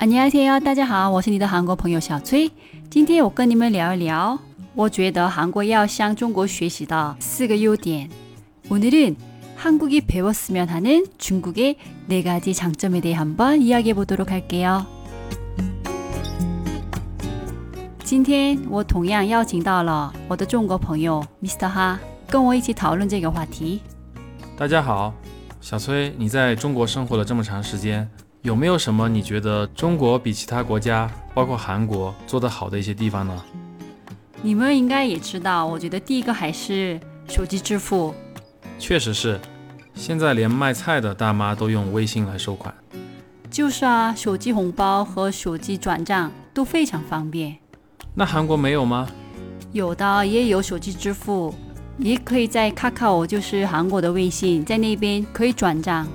안녕하세요，大家好，我是你的韩国朋友小崔。今天我跟你们聊一聊，我觉得韩国要向中国学习的四个优点。오늘은한국이배웠으면하는중국의네가지장점에대해한번이야기해보도록할게요。今天我同样邀请到了我的中国朋友 Mr. 哈，跟我一起讨论这个话题。大家好，小崔，你在中国生活了这么长时间， 有没有什么你觉得中国比其他国家，包括韩国做得好的一些地方呢？你们应该也知道，我觉得第一个还是手机支付。确实是，现在连卖菜的大妈都用微信来收款。就是啊，手机红包和手机转账都非常方便。那韩国没有吗？有的也有手机支付，也可以在 Kakao，就是韩国的微信，在那边可以转账。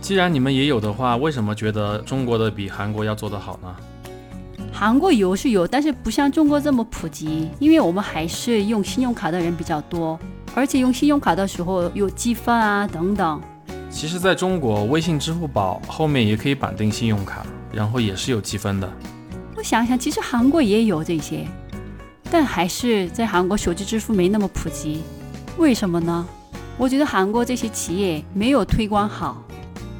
既然你们也有的话，为什么觉得中国的比韩国要做得好呢？韩国有是有，但是不像中国这么普及，因为我们还是用信用卡的人比较多，而且用信用卡的时候有积分啊等等。其实，在中国，微信、支付宝后面也可以绑定信用卡，然后也是有积分的。我想想，其实韩国也有这些，但还是在韩国手机支付没那么普及。为什么呢？我觉得韩国这些企业没有推广好。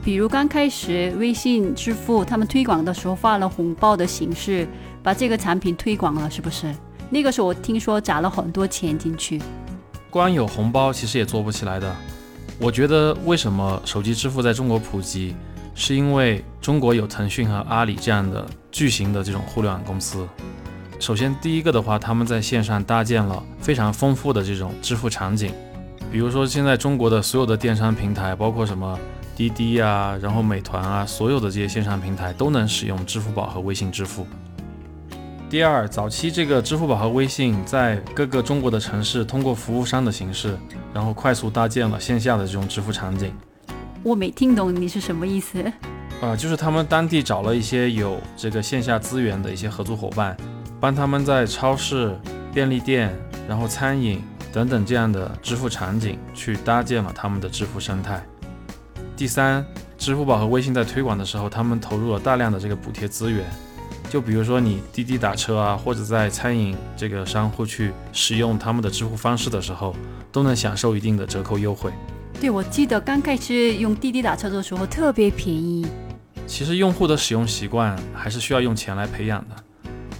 比如刚开始微信支付他们推广的时候，发了红包的形式，把这个产品推广了，是不是？那个时候我听说砸了很多钱进去。光有红包其实也做不起来的。我觉得为什么手机支付在中国普及？是因为中国有腾讯和阿里这样的巨型的这种互联网公司。首先，第一个的话，他们在线上搭建了非常丰富的这种支付场景。比如说，现在中国的所有的电商平台，包括什么滴滴啊，然后美团啊，所有的这些线上平台都能使用支付宝和微信支付。第二，早期这个支付宝和微信在各个中国的城市通过服务商的形式，然后快速搭建了线下的这种支付场景。我没听懂你是什么意思，啊，就是他们当地找了一些有这个线下资源的一些合作伙伴，帮他们在超市、便利店、然后餐饮等等这样的支付场景去搭建了他们的支付生态。第三，支付宝和微信在推广的时候，他们投入了大量的这个补贴资源，就比如说你滴滴打车啊，或者在餐饮这个商户去使用他们的支付方式的时候，都能享受一定的折扣优惠。对，我记得刚开始用滴滴打车的时候特别便宜。其实用户的使用习惯还是需要用钱来培养的，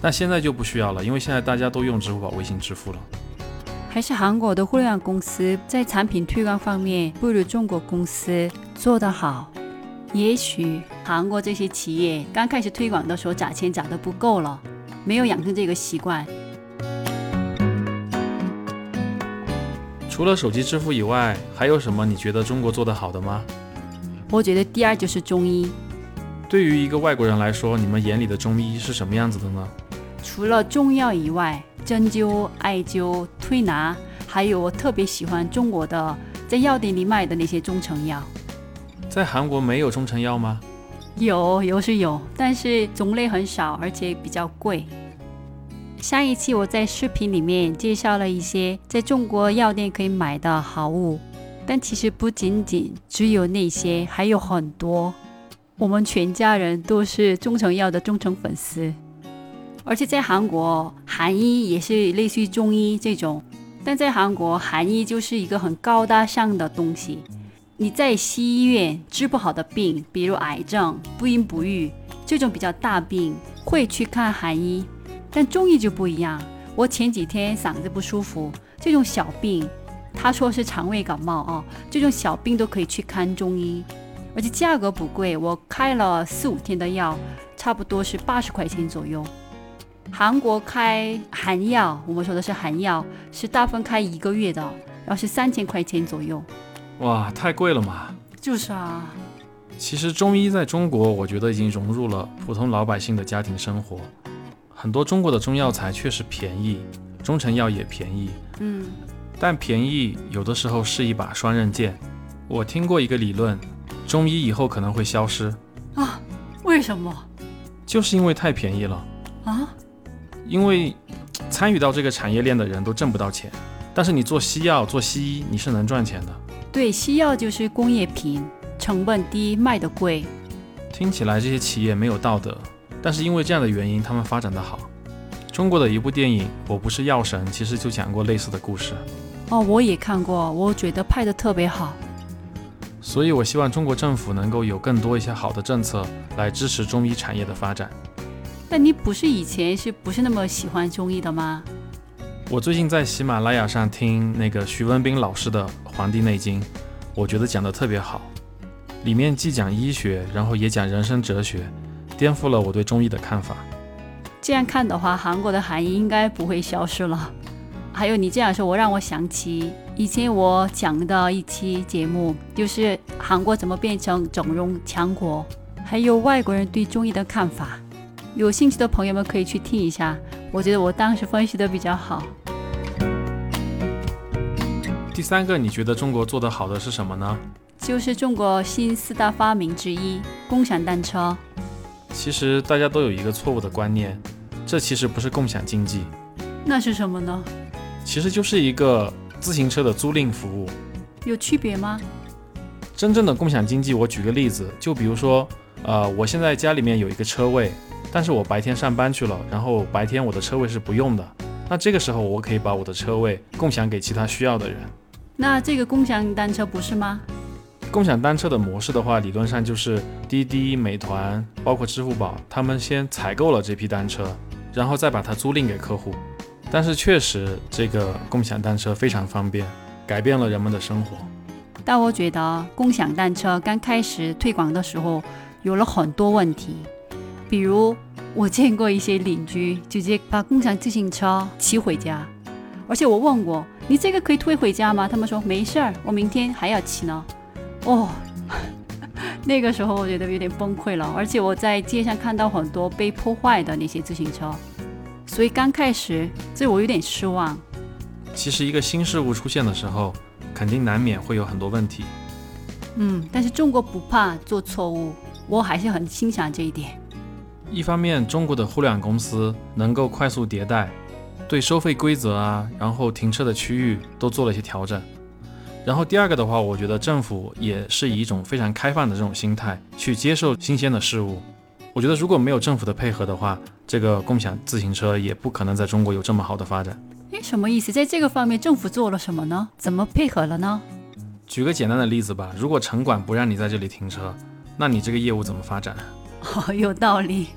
但现在就不需要了，因为现在大家都用支付宝、微信支付了。还是韩国的互联网公司在产品推广方面不如中国公司做得好。也许韩国这些企业刚开始推广的时候砸钱砸得不够了，没有养成这个习惯。除了手机支付以外，还有什么你觉得中国做得好的吗？我觉得第二就是中医。对于一个外国人来说，你们眼里的中医是什么样子的呢？除了中药以外，针灸、艾灸、推拿，还有我特别喜欢中国的在药店里卖的那些中成药。在韩国没有中成药吗？有，有是有，但是种类很少，而且比较贵。上一期我在视频里面介绍了一些在中国药店可以买的好物，但其实不仅仅只有那些，还有很多。我们全家人都是中成药的忠诚粉丝，而且在韩国，韩医也是类似于中医这种，但在韩国，韩医就是一个很高大上的东西。你在西医院治不好的病，比如癌症、不孕不育这种比较大病，会去看韩医。但中医就不一样。我前几天嗓子不舒服，这种小病，他说是肠胃感冒啊，这种小病都可以去看中医，而且价格不贵。我开了四五天的药，差不多是八十块钱左右。韩国开韩药，我们说的是韩药，是大分开一个月的，然后是三千块钱左右。哇，太贵了嘛！就是啊。其实中医在中国，我觉得已经融入了普通老百姓的家庭生活。很多中国的中药材确实便宜，中成药也便宜，嗯，但便宜有的时候是一把双刃剑。我听过一个理论，中医以后可能会消失啊？为什么？就是因为太便宜了啊？因为参与到这个产业链的人都挣不到钱，但是你做西药、做西医，你是能赚钱的。对，西药就是工业品，成本低，卖的贵。听起来这些企业没有道德。但是因为这样的原因，他们发展的好。中国的一部电影《我不是药神》其实就讲过类似的故事。哦，我也看过，我觉得拍的特别好。所以，我希望中国政府能够有更多一些好的政策来支持中医产业的发展。那你不是以前是不是那么喜欢中医的吗？我最近在喜马拉雅上听那个徐文斌老师的《黄帝内经》，我觉得讲的特别好，里面既讲医学，然后也讲人生哲学，颠覆了我对中医的看法。这样看的话，韩国的韩医应该不会消失了。还有你这样说，我让我想起以前我讲的一期节目，就是韩国怎么变成整容强国，还有外国人对中医的看法。有兴趣的朋友们可以去听一下，我觉得我当时分析的比较好。第三个，你觉得中国做得好的是什么呢？就是中国新四大发明之一——共享单车。其实大家都有一个错误的观念，这其实不是共享经济，那是什么呢？其实就是一个自行车的租赁服务。有区别吗？真正的共享经济，我举个例子，就比如说，呃，我现在家里面有一个车位，但是我白天上班去了，然后白天我的车位是不用的，那这个时候我可以把我的车位共享给其他需要的人。那这个共享单车不是吗？共享单车的模式的话，理论上就是滴滴、美团，包括支付宝，他们先采购了这批单车，然后再把它租赁给客户。但是确实，这个共享单车非常方便，改变了人们的生活。但我觉得共享单车刚开始推广的时候有了很多问题，比如我见过一些邻居直接把共享自行车骑回家，而且我问过你这个可以推回家吗？他们说没事儿，我明天还要骑呢。哦，那个时候我觉得有点崩溃了，而且我在街上看到很多被破坏的那些自行车，所以刚开始这我有点失望。其实一个新事物出现的时候，肯定难免会有很多问题。嗯，但是中国不怕做错误，我还是很欣赏这一点。一方面，中国的互联网公司能够快速迭代，对收费规则啊，然后停车的区域都做了一些调整。然后第二个的话，我觉得政府也是以一种非常开放的这种心态去接受新鲜的事物。我觉得如果没有政府的配合的话，这个共享自行车也不可能在中国有这么好的发展。诶，什么意思？在这个方面，政府做了什么呢？怎么配合了呢？举个简单的例子吧，如果城管不让你在这里停车，那你这个业务怎么发展？哦，有道理。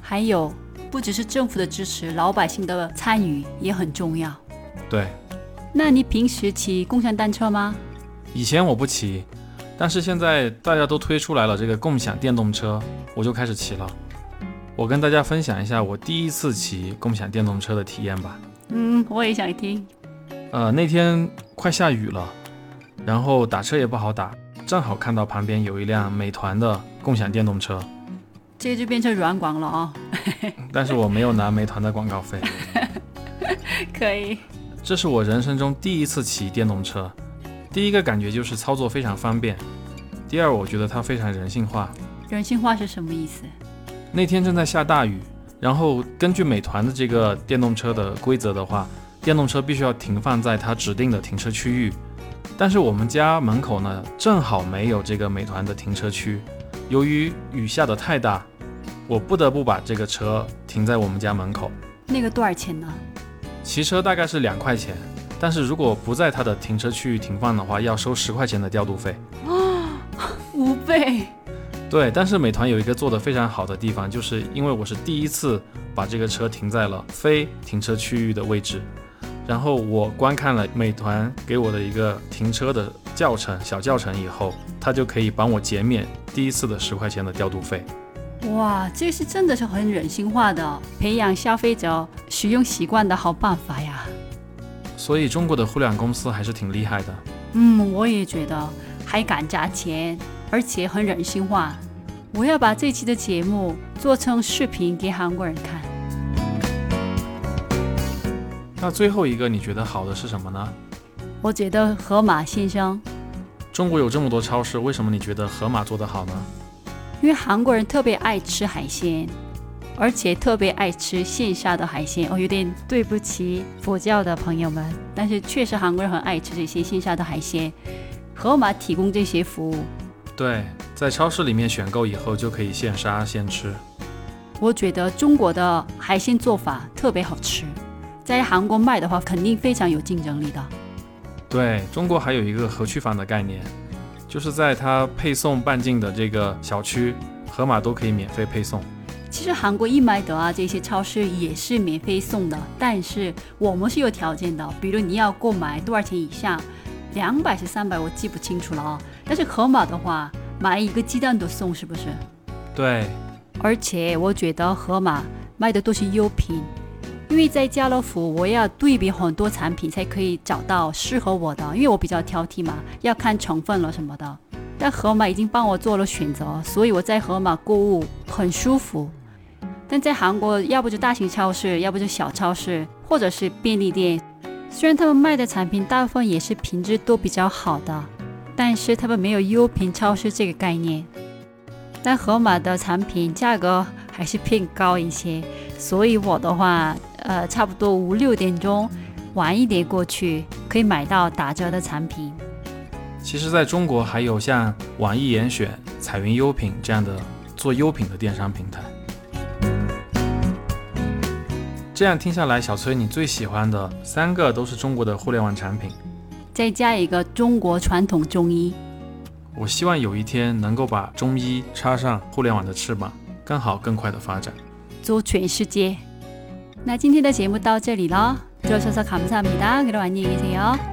还有，不只是政府的支持，老百姓的参与也很重要。对。那你平时骑共享单车吗？以前我不骑，但是现在大家都推出来了这个共享电动车，我就开始骑了。我跟大家分享一下我第一次骑共享电动车的体验吧。嗯，我也想听。呃，那天快下雨了，然后打车也不好打，正好看到旁边有一辆美团的共享电动车，这就变成软广了啊。但是我没有拿美团的广告费。可以。这是我人生中第一次骑电动车，第一个感觉就是操作非常方便，第二我觉得它非常人性化。人性化是什么意思？那天正在下大雨，然后根据美团的这个电动车的规则的话，电动车必须要停放在它指定的停车区域，但是我们家门口呢正好没有这个美团的停车区，由于雨下的太大，我不得不把这个车停在我们家门口。那个多少钱呢？骑车大概是两块钱，但是如果不在它的停车区域停放的话，要收十块钱的调度费。啊，五倍。对，但是美团有一个做得非常好的地方，就是因为我是第一次把这个车停在了非停车区域的位置，然后我观看了美团给我的一个停车的教程小教程以后，它就可以帮我减免第一次的十块钱的调度费。哇，这是真的是很人性化的培养消费者使用习惯的好办法呀！所以中国的互联网公司还是挺厉害的。嗯，我也觉得，还敢砸钱，而且很人性化。我要把这期的节目做成视频给韩国人看。那最后一个你觉得好的是什么呢？我觉得盒马先生。中国有这么多超市，为什么你觉得盒马做得好呢？因为韩国人特别爱吃海鲜，而且特别爱吃线下的海鲜。哦，有点对不起佛教的朋友们，但是确实韩国人很爱吃这些线下的海鲜。盒马提供这些服务。对，在超市里面选购以后就可以现杀现吃。我觉得中国的海鲜做法特别好吃，在韩国卖的话肯定非常有竞争力的。对中国还有一个河区房的概念，就是在它配送半径的这个小区，盒马都可以免费配送。其实韩国易买得啊这些超市也是免费送的，但是我们是有条件的，比如你要购买多少钱以下，两百是三百，我记不清楚了啊。但是盒马的话，买一个鸡蛋都送，是不是？对，而且我觉得盒马卖的都是优品，因为在家乐福我要对比很多产品才可以找到适合我的，因为我比较挑剔嘛，要看成分了什么的。但盒马已经帮我做了选择，所以我在盒马购物很舒服。但在韩国，要不就大型超市，要不就小超市，或者是便利店。虽然他们卖的产品大部分也是品质都比较好的，但是他们没有优品超市这个概念。但盒马的产品价格还是偏高一些，所以我的话，呃，差不多五六点钟晚一点过去，可以买到打折的产品。其实在中国还有像网易严选、彩云优品这样的做优品的电商平台。这样听下来，小崔，你最喜欢的三个都是中国的互联网产品，再加一个中国传统中医。我希望有一天能够把中医插上互联网的翅膀，更好更快的发展，做全世界。那今天的节目到这里了，들어주셔서감사합니다그럼안녕히계세요